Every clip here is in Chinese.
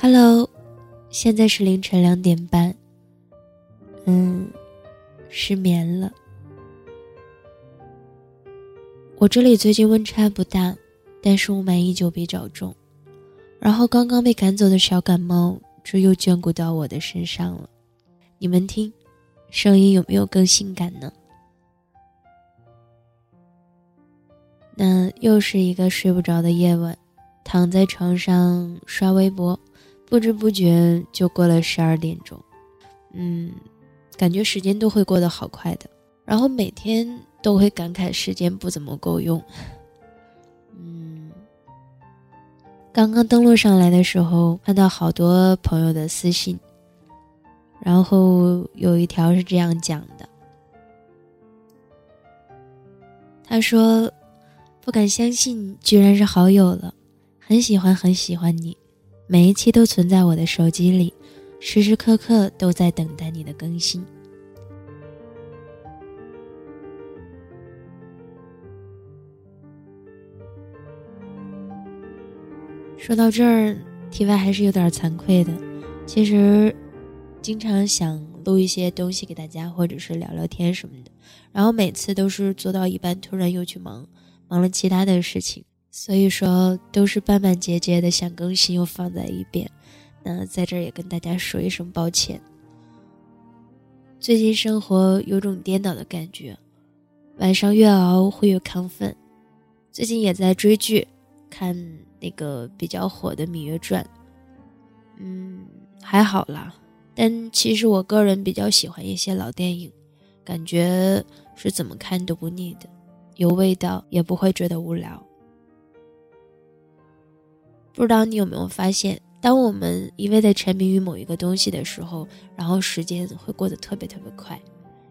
Hello，现在是凌晨两点半。嗯，失眠了。我这里最近温差不大，但是雾霾依旧比较重。然后刚刚被赶走的小感冒，这又眷顾到我的身上了。你们听，声音有没有更性感呢？那又是一个睡不着的夜晚，躺在床上刷微博。不知不觉就过了十二点钟，嗯，感觉时间都会过得好快的，然后每天都会感慨时间不怎么够用。嗯，刚刚登录上来的时候，看到好多朋友的私信，然后有一条是这样讲的，他说：“不敢相信，居然是好友了，很喜欢，很喜欢你。”每一期都存在我的手机里，时时刻刻都在等待你的更新。说到这儿，题外还是有点惭愧的。其实，经常想录一些东西给大家，或者是聊聊天什么的，然后每次都是做到一半，突然又去忙，忙了其他的事情。所以说都是半半截截的，想更新又放在一边。那在这儿也跟大家说一声抱歉。最近生活有种颠倒的感觉，晚上越熬会越亢奋。最近也在追剧，看那个比较火的《芈月传》。嗯，还好啦。但其实我个人比较喜欢一些老电影，感觉是怎么看都不腻的，有味道也不会觉得无聊。不知道你有没有发现，当我们一味的沉迷于某一个东西的时候，然后时间会过得特别特别快。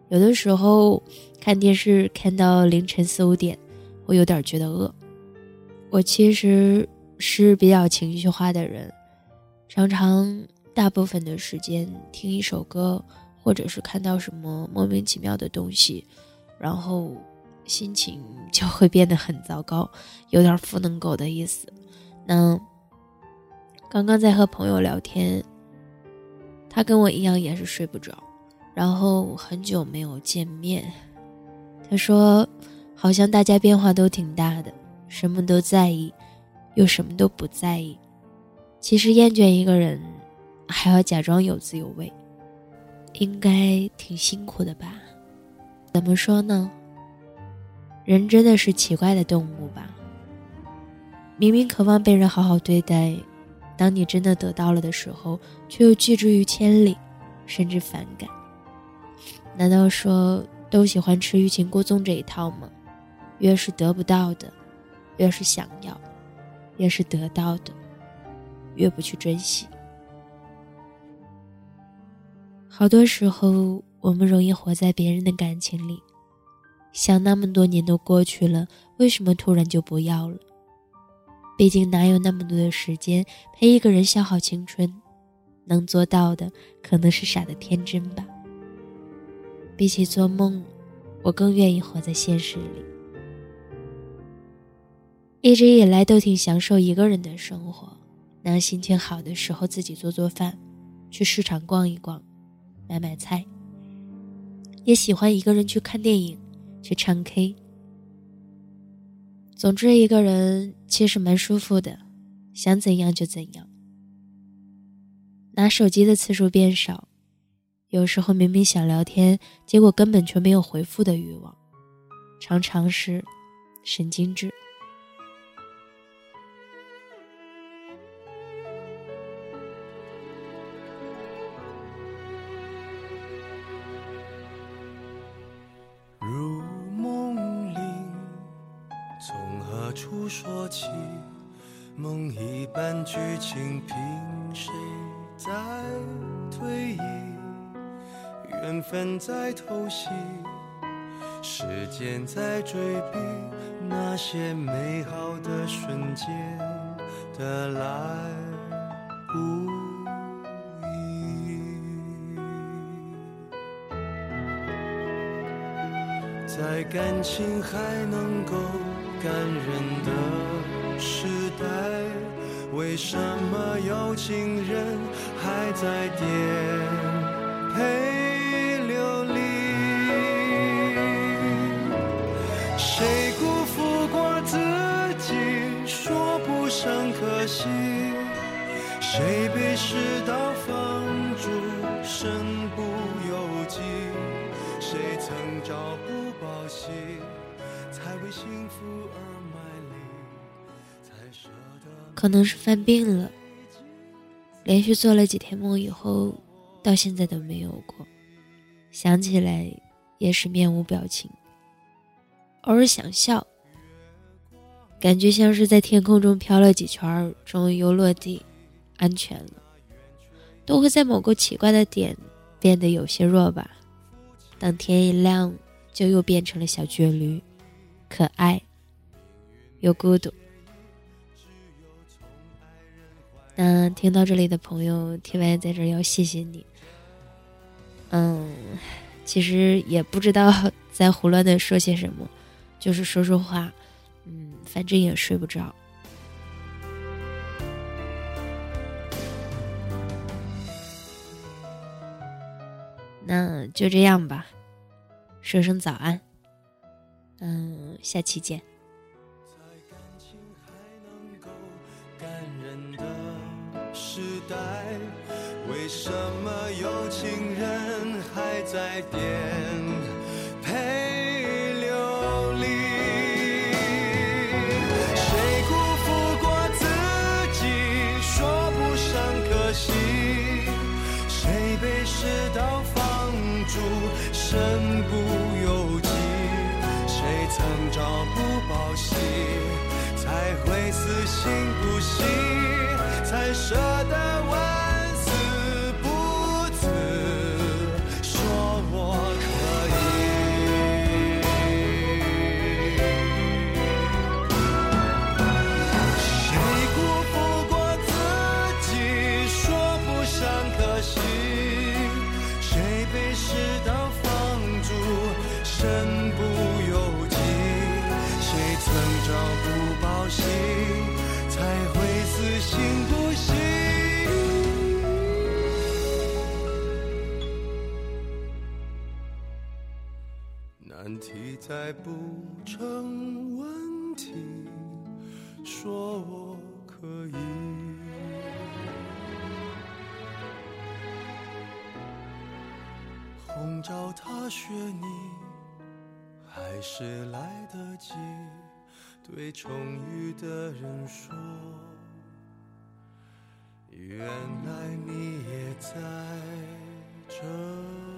有的时候看电视看到凌晨四五点，我有点觉得饿。我其实是比较情绪化的人，常常大部分的时间听一首歌，或者是看到什么莫名其妙的东西，然后心情就会变得很糟糕，有点负能狗的意思。那。刚刚在和朋友聊天，他跟我一样也是睡不着，然后很久没有见面。他说，好像大家变化都挺大的，什么都在意，又什么都不在意。其实厌倦一个人，还要假装有滋有味，应该挺辛苦的吧？怎么说呢？人真的是奇怪的动物吧？明明渴望被人好好对待。当你真的得到了的时候，却又拒之于千里，甚至反感。难道说都喜欢吃欲擒故纵这一套吗？越是得不到的，越是想要；越是得到的，越不去珍惜。好多时候，我们容易活在别人的感情里，想那么多年都过去了，为什么突然就不要了？毕竟哪有那么多的时间陪一个人消耗青春？能做到的可能是傻的天真吧。比起做梦，我更愿意活在现实里。一直以来都挺享受一个人的生活，那心情好的时候自己做做饭，去市场逛一逛，买买菜。也喜欢一个人去看电影，去唱 K。总之，一个人其实蛮舒服的，想怎样就怎样。拿手机的次数变少，有时候明明想聊天，结果根本就没有回复的欲望，常常是神经质。何处说起，梦一般剧情，凭谁在推移？缘分在偷袭，时间在追逼，那些美好的瞬间的来不易，在感情还能够。感人的时代，为什么有情人还在颠沛流离？谁辜负过自己，说不上可惜？谁被世道放逐，身不由己？谁曾朝不保夕，才为幸福而卖力，可能是犯病了，连续做了几天梦以后，到现在都没有过。想起来也是面无表情，偶尔想笑，感觉像是在天空中飘了几圈，终于又落地。安全了，都会在某个奇怪的点变得有些弱吧。等天一亮，就又变成了小倔驴，可爱又孤独。那听到这里的朋友，T Y 在这要谢谢你。嗯，其实也不知道在胡乱的说些什么，就是说说话。嗯，反正也睡不着。那就这样吧，说声早安，嗯，下期见。在感情还能够感人的时代，为什么有情人还在颠沛流离？谁辜负过自己，说不上可惜？谁被世道放逐，身不？朝不保夕，才会死心不息，才舍得行不行？难题再不成问题，说我可以。红照踏雪泥，还是来得及对重遇的人说，原来你也在这。